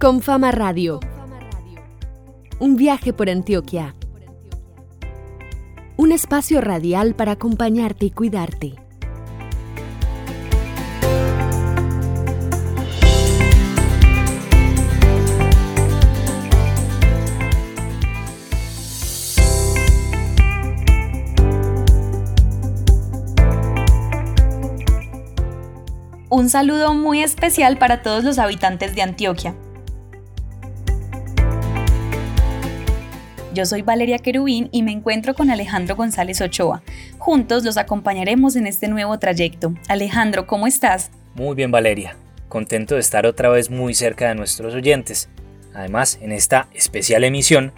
Con Fama Radio. Un viaje por Antioquia. Un espacio radial para acompañarte y cuidarte. Un saludo muy especial para todos los habitantes de Antioquia. Yo soy Valeria Querubín y me encuentro con Alejandro González Ochoa. Juntos los acompañaremos en este nuevo trayecto. Alejandro, ¿cómo estás? Muy bien, Valeria. Contento de estar otra vez muy cerca de nuestros oyentes. Además, en esta especial emisión,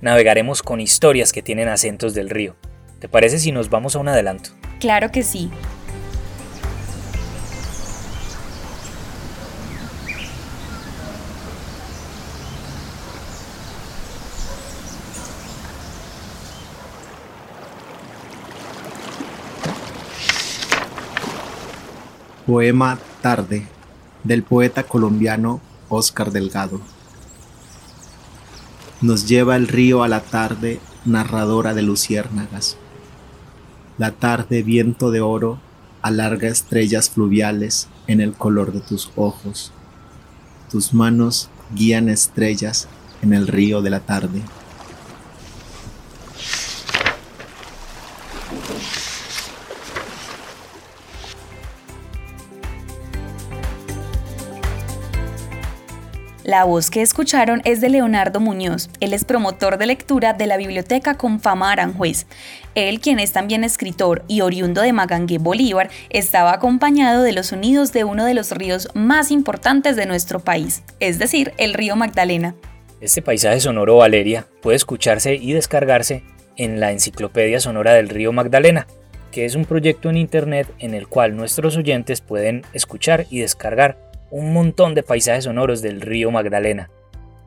navegaremos con historias que tienen acentos del río. ¿Te parece si nos vamos a un adelanto? Claro que sí. Poema Tarde del poeta colombiano Oscar Delgado. Nos lleva el río a la tarde, narradora de luciérnagas. La tarde, viento de oro, alarga estrellas fluviales en el color de tus ojos. Tus manos guían estrellas en el río de la tarde. La voz que escucharon es de Leonardo Muñoz. Él es promotor de lectura de la Biblioteca Confama Aranjuez. Él, quien es también escritor y oriundo de Magangué, Bolívar, estaba acompañado de los sonidos de uno de los ríos más importantes de nuestro país, es decir, el río Magdalena. Este paisaje sonoro, Valeria, puede escucharse y descargarse en la Enciclopedia Sonora del Río Magdalena, que es un proyecto en Internet en el cual nuestros oyentes pueden escuchar y descargar un montón de paisajes sonoros del río Magdalena.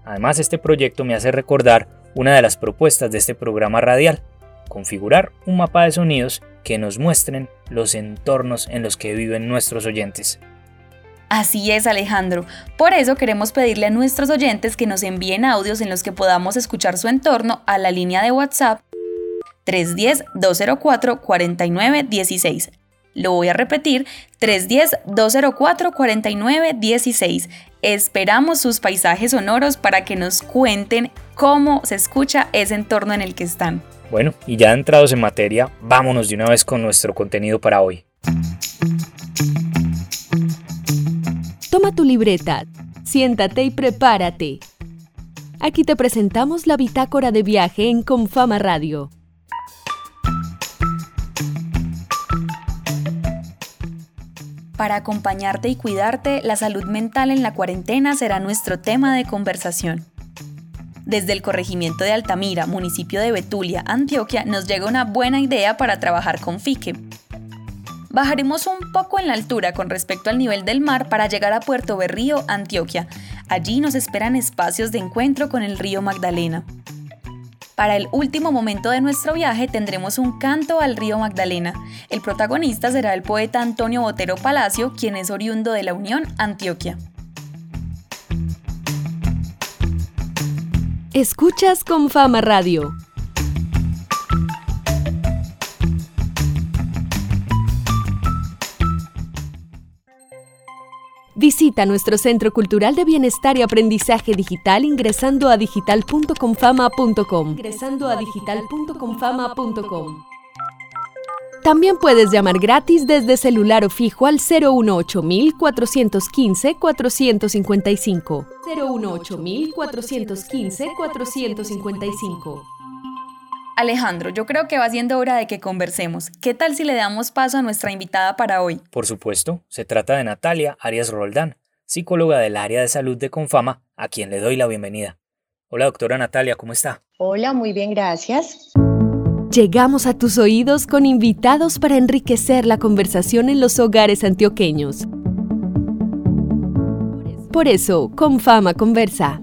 Además, este proyecto me hace recordar una de las propuestas de este programa radial, configurar un mapa de sonidos que nos muestren los entornos en los que viven nuestros oyentes. Así es, Alejandro. Por eso queremos pedirle a nuestros oyentes que nos envíen audios en los que podamos escuchar su entorno a la línea de WhatsApp 310-204-4916. Lo voy a repetir, 310-204-4916. Esperamos sus paisajes sonoros para que nos cuenten cómo se escucha ese entorno en el que están. Bueno, y ya entrados en materia, vámonos de una vez con nuestro contenido para hoy. Toma tu libreta, siéntate y prepárate. Aquí te presentamos la bitácora de viaje en Confama Radio. Para acompañarte y cuidarte, la salud mental en la cuarentena será nuestro tema de conversación. Desde el corregimiento de Altamira, municipio de Betulia, Antioquia, nos llega una buena idea para trabajar con FIQUE. Bajaremos un poco en la altura con respecto al nivel del mar para llegar a Puerto Berrío, Antioquia. Allí nos esperan espacios de encuentro con el río Magdalena. Para el último momento de nuestro viaje tendremos un canto al río Magdalena. El protagonista será el poeta Antonio Botero Palacio, quien es oriundo de la Unión, Antioquia. Escuchas con Fama Radio. Visita nuestro Centro Cultural de Bienestar y Aprendizaje Digital ingresando a digital.confama.com. Ingresando a digital.confama.com. También puedes llamar gratis desde celular o fijo al 018 415 Alejandro, yo creo que va siendo hora de que conversemos. ¿Qué tal si le damos paso a nuestra invitada para hoy? Por supuesto, se trata de Natalia Arias Roldán, psicóloga del área de salud de Confama, a quien le doy la bienvenida. Hola doctora Natalia, ¿cómo está? Hola, muy bien, gracias. Llegamos a tus oídos con invitados para enriquecer la conversación en los hogares antioqueños. Por eso, Confama conversa.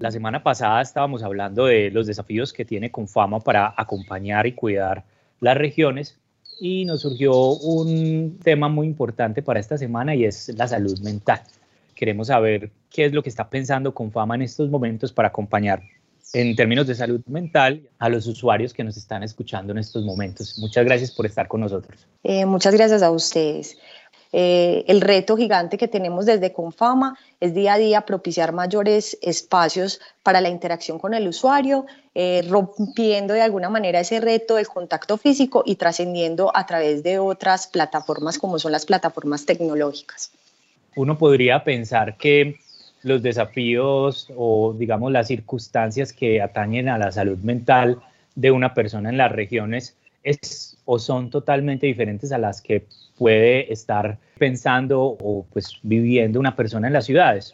La semana pasada estábamos hablando de los desafíos que tiene Confama para acompañar y cuidar las regiones y nos surgió un tema muy importante para esta semana y es la salud mental. Queremos saber qué es lo que está pensando Confama en estos momentos para acompañar en términos de salud mental a los usuarios que nos están escuchando en estos momentos. Muchas gracias por estar con nosotros. Eh, muchas gracias a ustedes. Eh, el reto gigante que tenemos desde Confama es día a día propiciar mayores espacios para la interacción con el usuario, eh, rompiendo de alguna manera ese reto del contacto físico y trascendiendo a través de otras plataformas como son las plataformas tecnológicas. Uno podría pensar que los desafíos o digamos las circunstancias que atañen a la salud mental de una persona en las regiones es o son totalmente diferentes a las que puede estar pensando o pues viviendo una persona en las ciudades.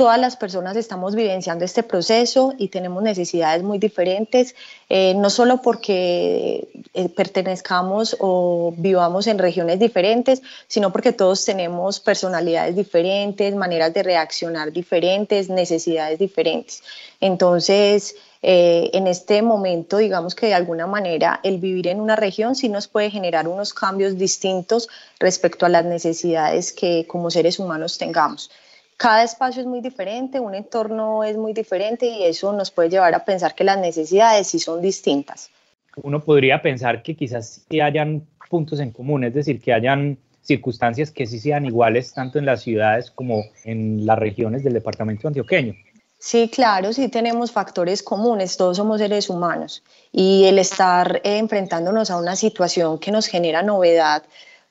Todas las personas estamos vivenciando este proceso y tenemos necesidades muy diferentes, eh, no solo porque eh, pertenezcamos o vivamos en regiones diferentes, sino porque todos tenemos personalidades diferentes, maneras de reaccionar diferentes, necesidades diferentes. Entonces, eh, en este momento, digamos que de alguna manera el vivir en una región sí nos puede generar unos cambios distintos respecto a las necesidades que como seres humanos tengamos. Cada espacio es muy diferente, un entorno es muy diferente y eso nos puede llevar a pensar que las necesidades sí son distintas. Uno podría pensar que quizás sí hayan puntos en común, es decir, que hayan circunstancias que sí sean iguales tanto en las ciudades como en las regiones del departamento antioqueño. Sí, claro, sí tenemos factores comunes, todos somos seres humanos y el estar enfrentándonos a una situación que nos genera novedad,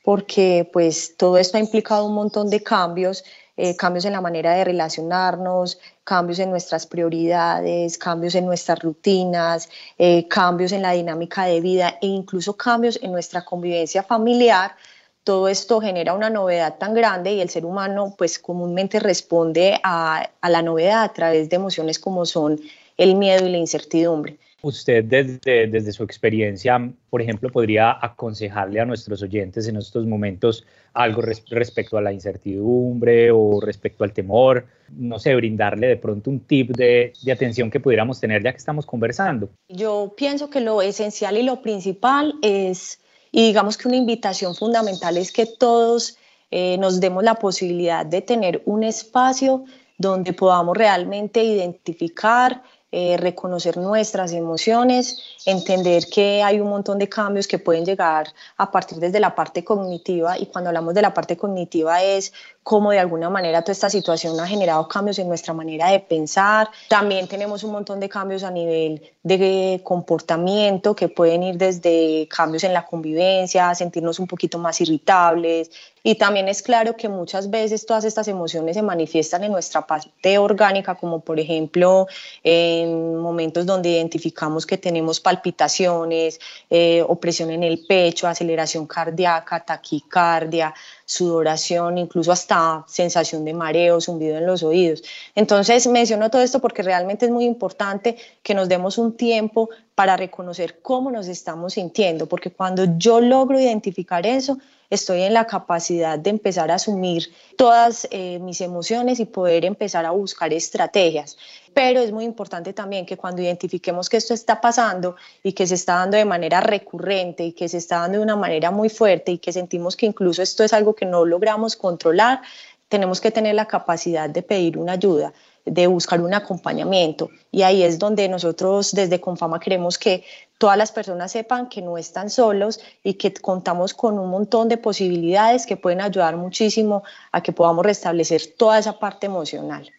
porque pues todo esto ha implicado un montón de cambios, eh, cambios en la manera de relacionarnos, cambios en nuestras prioridades, cambios en nuestras rutinas, eh, cambios en la dinámica de vida e incluso cambios en nuestra convivencia familiar todo esto genera una novedad tan grande y el ser humano pues comúnmente responde a, la novedad a través de emociones como son el miedo y la incertidumbre. Usted desde, desde su experiencia, por ejemplo, podría aconsejarle a nuestros oyentes en estos momentos algo respecto a la incertidumbre o respecto al temor, no sé, brindarle de pronto un tip de, de atención que pudiéramos tener ya que estamos conversando. Yo pienso que lo esencial y lo principal es y digamos que una invitación fundamental es que todos eh, nos demos la posibilidad de tener un espacio donde podamos realmente identificar, eh, reconocer nuestras emociones, entender que hay un montón de cambios que pueden llegar a partir desde la parte cognitiva y cuando hablamos de la parte cognitiva es cómo de alguna manera toda esta situación ha generado cambios en nuestra manera de pensar. También tenemos un montón de cambios a nivel de comportamiento que pueden ir desde cambios en la convivencia, sentirnos un poquito más irritables. Y también es claro que muchas veces todas estas emociones se manifiestan en nuestra parte orgánica, como por ejemplo en momentos donde identificamos que tenemos palpitaciones, eh, opresión en el pecho, aceleración cardíaca, taquicardia, sudoración, incluso hasta sensación de mareo, zumbido en los oídos. Entonces menciono todo esto porque realmente es muy importante que nos demos un tiempo para reconocer cómo nos estamos sintiendo, porque cuando yo logro identificar eso, estoy en la capacidad de empezar a asumir todas eh, mis emociones y poder empezar a buscar estrategias. Pero es muy importante también que cuando identifiquemos que esto está pasando y que se está dando de manera recurrente y que se está dando de una manera muy fuerte y que sentimos que incluso esto es algo que no logramos controlar, tenemos que tener la capacidad de pedir una ayuda de buscar un acompañamiento. Y ahí es donde nosotros desde Confama queremos que todas las personas sepan que no están solos y que contamos con un montón de posibilidades que pueden ayudar muchísimo a que podamos restablecer toda esa parte emocional.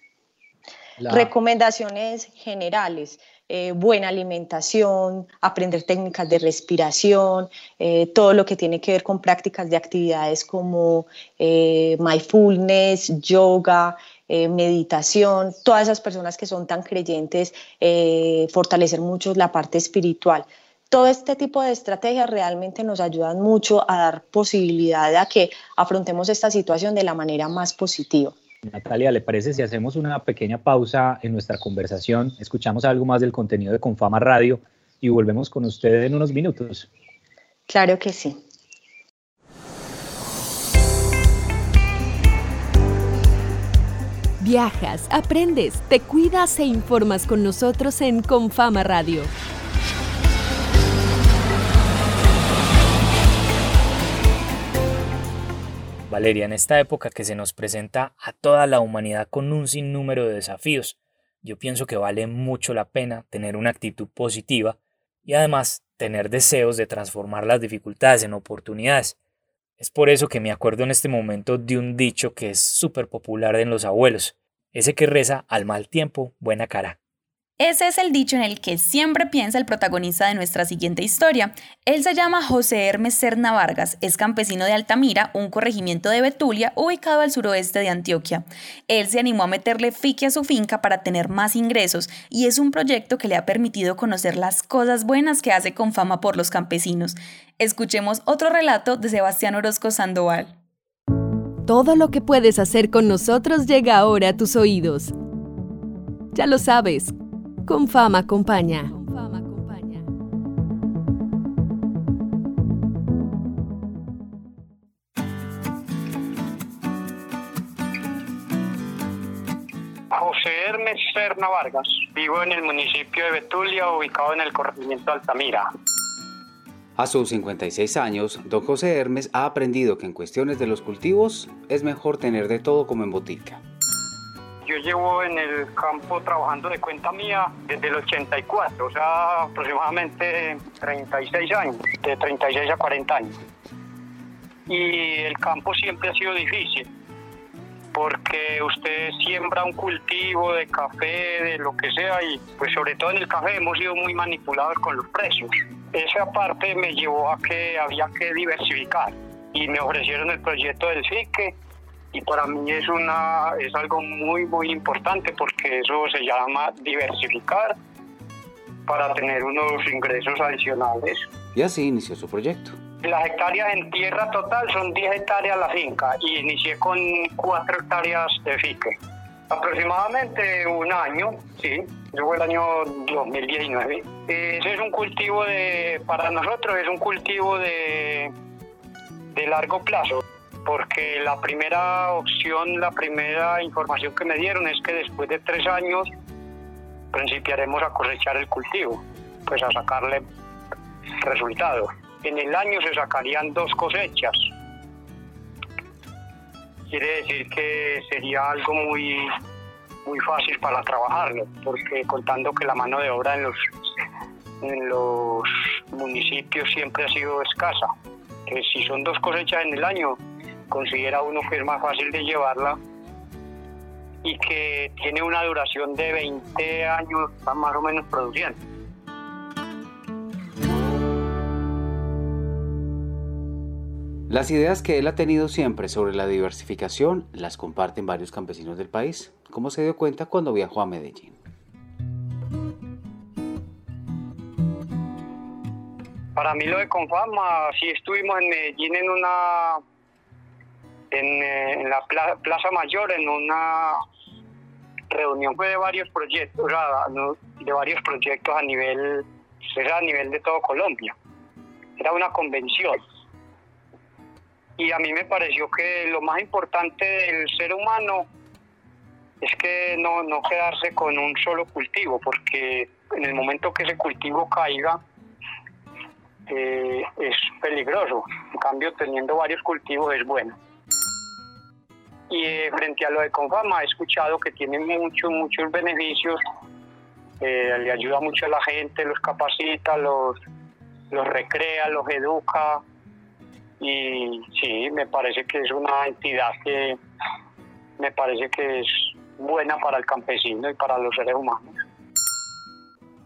Recomendaciones generales. Eh, buena alimentación, aprender técnicas de respiración, eh, todo lo que tiene que ver con prácticas de actividades como eh, mindfulness, yoga, eh, meditación, todas esas personas que son tan creyentes, eh, fortalecer mucho la parte espiritual. Todo este tipo de estrategias realmente nos ayudan mucho a dar posibilidad a que afrontemos esta situación de la manera más positiva. Natalia, ¿le parece si hacemos una pequeña pausa en nuestra conversación, escuchamos algo más del contenido de Confama Radio y volvemos con ustedes en unos minutos? Claro que sí. Viajas, aprendes, te cuidas e informas con nosotros en Confama Radio. Valeria, en esta época que se nos presenta a toda la humanidad con un sinnúmero de desafíos, yo pienso que vale mucho la pena tener una actitud positiva y además tener deseos de transformar las dificultades en oportunidades. Es por eso que me acuerdo en este momento de un dicho que es súper popular en los abuelos, ese que reza al mal tiempo, buena cara. Ese es el dicho en el que siempre piensa el protagonista de nuestra siguiente historia. Él se llama José Hermes Serna Vargas, es campesino de Altamira, un corregimiento de Betulia ubicado al suroeste de Antioquia. Él se animó a meterle fique a su finca para tener más ingresos y es un proyecto que le ha permitido conocer las cosas buenas que hace con fama por los campesinos. Escuchemos otro relato de Sebastián Orozco Sandoval. Todo lo que puedes hacer con nosotros llega ahora a tus oídos. Ya lo sabes con fama acompaña. José Hermes Serna Vargas. Vivo en el municipio de Betulia, ubicado en el corregimiento Altamira. A sus 56 años, don José Hermes ha aprendido que en cuestiones de los cultivos es mejor tener de todo como en botica. Yo llevo en el campo trabajando de cuenta mía desde el 84, o sea, aproximadamente 36 años, de 36 a 40 años. Y el campo siempre ha sido difícil, porque usted siembra un cultivo de café, de lo que sea, y pues sobre todo en el café hemos sido muy manipulados con los precios. Esa parte me llevó a que había que diversificar y me ofrecieron el proyecto del FICE y para mí es una es algo muy muy importante porque eso se llama diversificar para tener unos ingresos adicionales. Y así inició su proyecto. Las hectáreas en tierra total son 10 hectáreas la finca y inicié con 4 hectáreas de fique. Aproximadamente un año, sí, fue el año 2019. Ese es un cultivo de, para nosotros es un cultivo de, de largo plazo porque la primera opción, la primera información que me dieron es que después de tres años principiaremos a cosechar el cultivo, pues a sacarle resultados. En el año se sacarían dos cosechas. Quiere decir que sería algo muy, muy fácil para trabajarlo, porque contando que la mano de obra en los, en los municipios siempre ha sido escasa. Que si son dos cosechas en el año, considera uno que es más fácil de llevarla y que tiene una duración de 20 años más o menos produciendo. Las ideas que él ha tenido siempre sobre la diversificación las comparten varios campesinos del país, como se dio cuenta cuando viajó a Medellín. Para mí lo de Confama, sí estuvimos en Medellín en una en, la Plaza Mayor en una reunión fue de varios proyectos, de varios proyectos a nivel, era a nivel de todo Colombia. Era una convención. Y a mí me pareció que lo más importante del ser humano es que no, no quedarse con un solo cultivo, porque en el momento que ese cultivo caiga, eh, es peligroso. En cambio, teniendo varios cultivos es bueno. Y eh, frente a lo de Confama he escuchado que tiene muchos, muchos beneficios, eh, le ayuda mucho a la gente, los capacita, los, los recrea, los educa y sí, me parece que es una entidad que me parece que es buena para el campesino y para los seres humanos.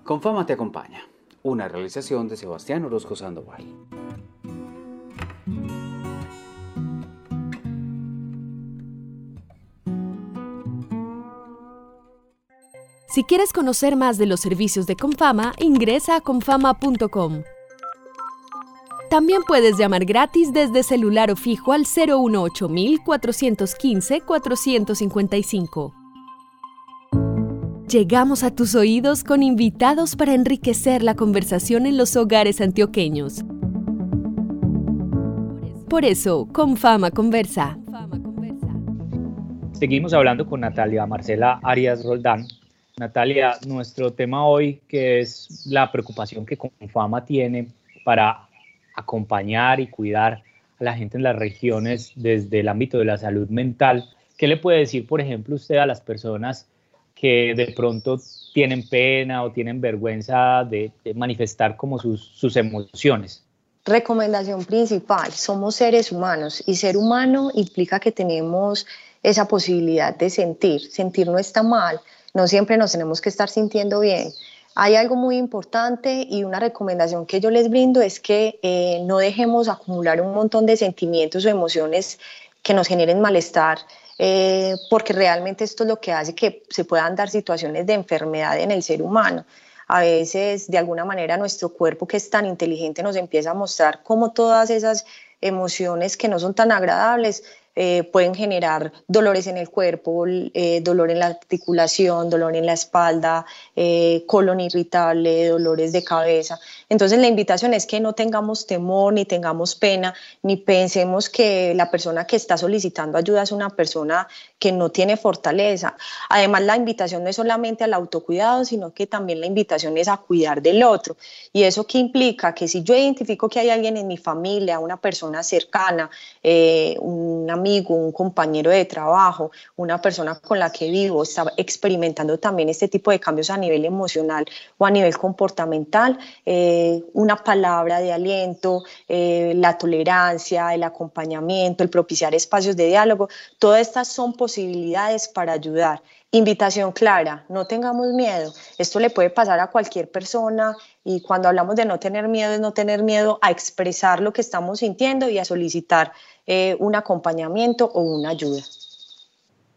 Confama te acompaña, una realización de Sebastián Orozco Sandoval. Si quieres conocer más de los servicios de Confama, ingresa a confama.com. También puedes llamar gratis desde celular o fijo al 018 415 455. Llegamos a tus oídos con invitados para enriquecer la conversación en los hogares antioqueños. Por eso, Confama conversa. Seguimos hablando con Natalia Marcela Arias Roldán, Natalia, nuestro tema hoy, que es la preocupación que Confama tiene para acompañar y cuidar a la gente en las regiones desde el ámbito de la salud mental. ¿Qué le puede decir, por ejemplo, usted a las personas que de pronto tienen pena o tienen vergüenza de, manifestar como sus, sus emociones? Recomendación principal, somos seres humanos y ser humano implica que tenemos esa posibilidad de sentir. Sentir no está mal, no siempre nos tenemos que estar sintiendo bien. Hay algo muy importante y una recomendación que yo les brindo es que eh, no dejemos acumular un montón de sentimientos o emociones que nos generen malestar, eh, porque realmente esto es lo que hace que se puedan dar situaciones de enfermedad en el ser humano. A veces, de alguna manera, nuestro cuerpo, que es tan inteligente, nos empieza a mostrar cómo todas esas emociones que no son tan agradables eh, pueden generar dolores en el cuerpo, eh, dolor en la articulación, dolor en la espalda, eh, colon irritable, dolores de cabeza. Entonces la invitación es que no tengamos temor ni tengamos pena, ni pensemos que la persona que está solicitando ayuda es una persona que no tiene fortaleza. Además la invitación no es solamente al autocuidado, sino que también la invitación es a cuidar del otro. Y eso que implica que si yo identifico que hay alguien en mi familia, una persona cercana, una amigo, un compañero de trabajo, una persona con la que vivo, está experimentando también este tipo de cambios a nivel emocional o a nivel comportamental, eh, una palabra de aliento, eh, la tolerancia, el acompañamiento, el propiciar espacios de diálogo, todas estas son posibilidades para ayudar. Invitación clara, no tengamos miedo. Esto le puede pasar a cualquier persona y cuando hablamos de no tener miedo es no tener miedo a expresar lo que estamos sintiendo y a solicitar eh, un acompañamiento o una ayuda.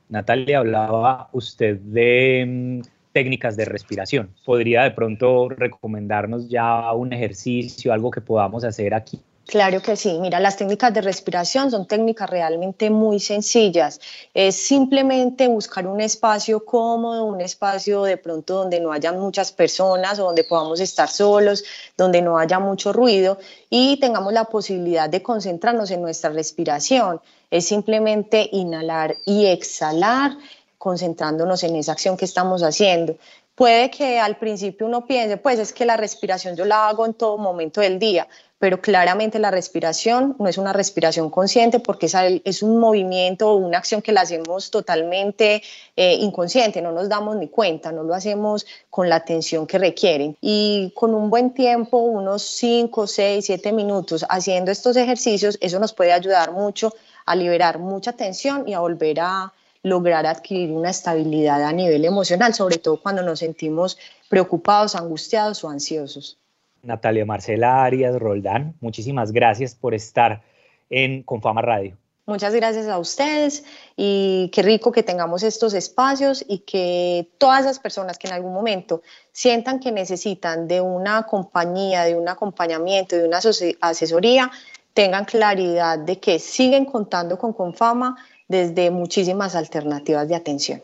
Natalia, hablaba usted de mm, técnicas de respiración. ¿Podría de pronto recomendarnos ya un ejercicio, algo que podamos hacer aquí Claro que sí. Mira, las técnicas de respiración son técnicas realmente muy sencillas. Es simplemente buscar un espacio cómodo, un espacio de pronto donde no haya muchas personas o donde podamos estar solos, donde no haya mucho ruido y tengamos la posibilidad de concentrarnos en nuestra respiración. Es simplemente inhalar y exhalar concentrándonos en esa acción que estamos haciendo. Puede que al principio uno piense, pues es que la respiración yo la hago en todo momento del día, pero claramente la respiración no es una respiración consciente porque es un movimiento o una acción que la hacemos totalmente eh, inconsciente, no nos damos ni cuenta, no lo hacemos con la atención que requieren. Y con un buen tiempo, unos 5, 6, 7 minutos haciendo estos ejercicios, eso nos puede ayudar mucho a liberar mucha tensión y a volver a lograr adquirir una estabilidad a nivel emocional, sobre todo cuando nos sentimos preocupados, angustiados o ansiosos. Natalia Marcela Arias Roldán, muchísimas gracias por estar en Confama Radio. Muchas gracias a ustedes y qué rico que tengamos estos espacios y que todas las personas que en algún momento sientan que necesitan de una compañía, de un acompañamiento, de una asesoría, tengan claridad de que siguen contando con Confama desde muchísimas alternativas de atención.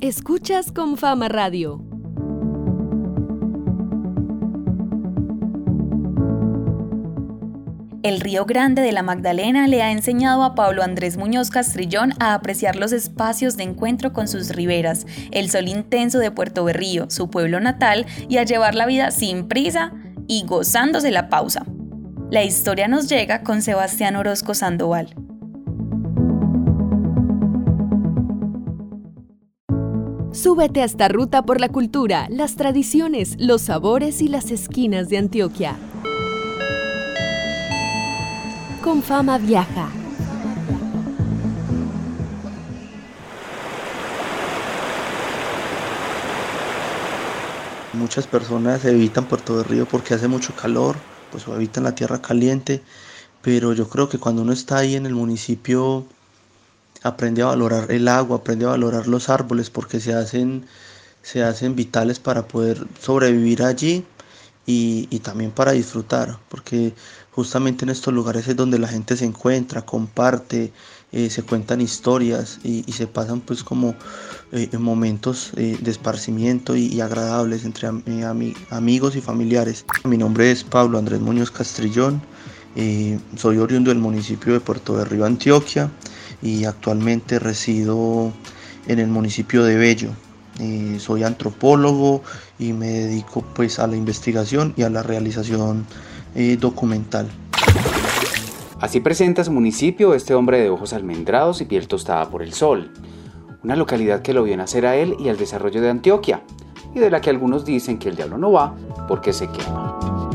Escuchas Confama Radio El Río Grande de la Magdalena le ha enseñado a Pablo Andrés Muñoz Castrillón a apreciar los espacios de encuentro con sus riberas, el sol intenso de Puerto Berrío, su pueblo natal, y a llevar la vida sin prisa y gozándose la pausa. La historia nos llega con Sebastián Orozco Sandoval. Súbete a esta ruta por la cultura, las tradiciones, los sabores y las esquinas de Antioquia. Con fama viaja. Muchas personas evitan Puerto de Río porque hace mucho calor, pues o evitan la tierra caliente, pero yo creo que cuando uno está ahí en el municipio aprende a valorar el agua, aprende a valorar los árboles porque se hacen, se hacen vitales para poder sobrevivir allí y, y también para disfrutar, porque justamente en estos lugares es donde la gente se encuentra, comparte, eh, se cuentan historias y, se pasan pues como eh, momentos eh, de esparcimiento y, agradables entre amigos y familiares. Mi nombre es Pablo Andrés Muñoz Castrillón, soy oriundo del municipio de Puerto de Río, Antioquia y actualmente resido en el municipio de Bello. soy antropólogo y me dedico pues a la investigación y a la realización eh, documental. Así presenta su municipio este hombre de ojos almendrados y piel tostada por el sol, una localidad que lo vio nacer a él y al desarrollo de Antioquia, y de la que algunos dicen que el diablo no va porque se quema.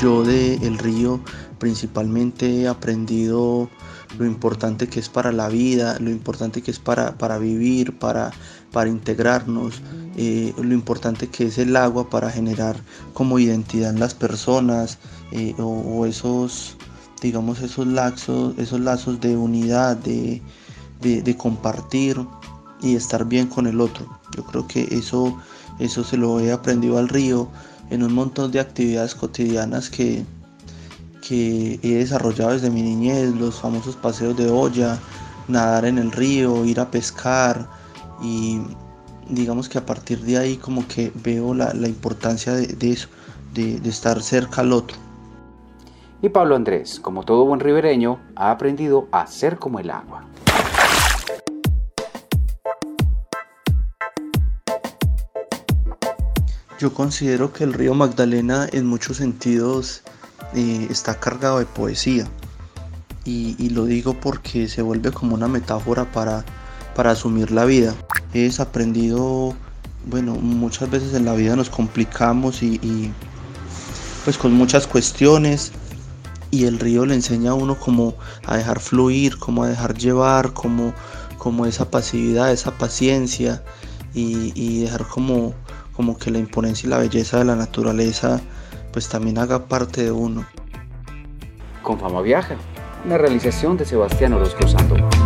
Yo de El Río principalmente he aprendido lo importante que es para la vida, lo importante que es para, para vivir, para, para integrarnos, eh, lo importante que es el agua para generar como identidad en las personas eh, o, esos, digamos, esos lazos, esos lazos de unidad, de, de, compartir y estar bien con el otro. Yo creo que eso, eso se lo he aprendido al río en un montón de actividades cotidianas que, que he desarrollado desde mi niñez, los famosos paseos de olla, nadar en el río, ir a pescar y digamos que a partir de ahí como que veo la, importancia de, eso, de, de estar cerca al otro. Y Pablo Andrés, como todo buen ribereño, ha aprendido a ser como el agua. Yo considero que el río Magdalena en muchos sentidos eh, está cargado de poesía. Y, lo digo porque se vuelve como una metáfora para, para asumir la vida. He aprendido, bueno, muchas veces en la vida nos complicamos y, pues con muchas cuestiones y el río le enseña a uno como a dejar fluir, como a dejar llevar, como, como esa pasividad, esa paciencia y, y dejar como, como que la imponencia y la belleza de la naturaleza pues también haga parte de uno. Con Fama Viaja, una realización de Sebastián Orozco Sandoval.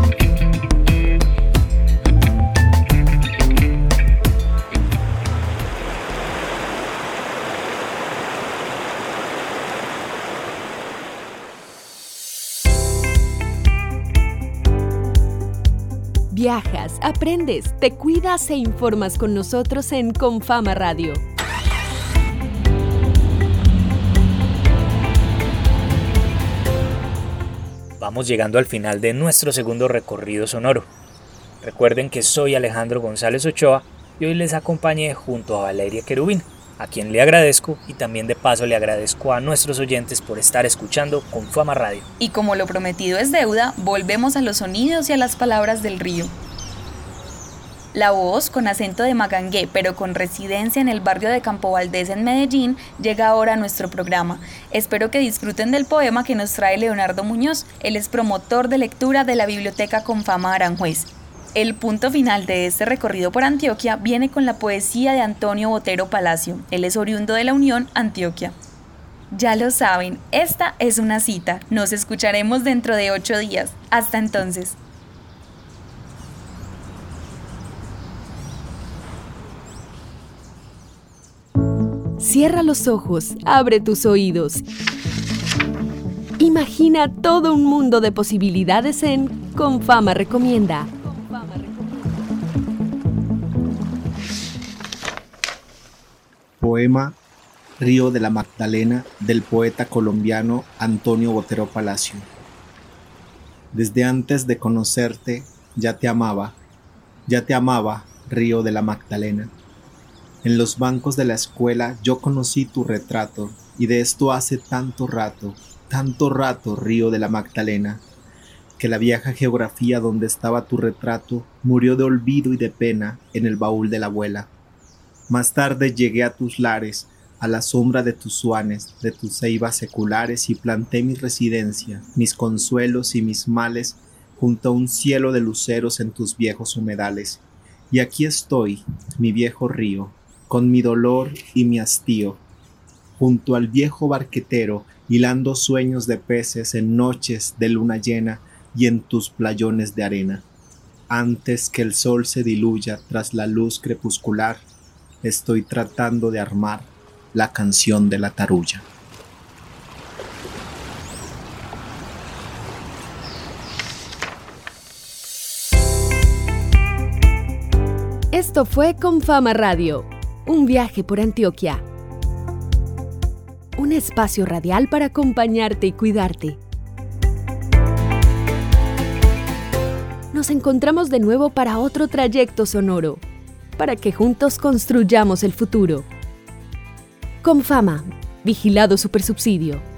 Viajas, aprendes, te cuidas e informas con nosotros en Confama Radio. Vamos llegando al final de nuestro segundo recorrido sonoro. Recuerden que soy Alejandro González Ochoa y hoy les acompañé junto a Valeria Querubín, a quien le agradezco y también de paso le agradezco a nuestros oyentes por estar escuchando con Fama Radio. Y como lo prometido es deuda, volvemos a los sonidos y a las palabras del río. La voz, con acento de magangué, pero con residencia en el barrio de Campo Valdés en Medellín, llega ahora a nuestro programa. Espero que disfruten del poema que nos trae Leonardo Muñoz. Él es promotor de lectura de la Biblioteca Confama Aranjuez. El punto final de este recorrido por Antioquia viene con la poesía de Antonio Botero Palacio. Él es oriundo de la Unión, Antioquia. Ya lo saben, esta es una cita. Nos escucharemos dentro de ocho días. Hasta entonces. Cierra los ojos, abre tus oídos. Imagina todo un mundo de posibilidades en Confama Recomienda. Poema Río de la Magdalena del poeta colombiano Antonio Botero Palacio. Desde antes de conocerte ya te amaba, ya te amaba, Río de la Magdalena en los bancos de la escuela yo conocí tu retrato, y de esto hace tanto rato, tanto rato, río de la Magdalena, que la vieja geografía donde estaba tu retrato murió de olvido y de pena en el baúl de la abuela. Más tarde llegué a tus lares, a la sombra de tus suanes, de tus ceibas seculares, y planté mi residencia, mis consuelos y mis males, junto a un cielo de luceros en tus viejos humedales. Y aquí estoy, mi viejo río, con mi dolor y mi hastío, junto al viejo barquetero, hilando sueños de peces en noches de luna llena y en tus playones de arena. Antes que el sol se diluya tras la luz crepuscular, estoy tratando de armar la canción de la tarulla. Esto fue con Fama Radio un viaje por Antioquia. Un espacio radial para acompañarte y cuidarte. Nos encontramos de nuevo para otro trayecto sonoro, para que juntos construyamos el futuro. Con Fama, vigilado supersubsidio.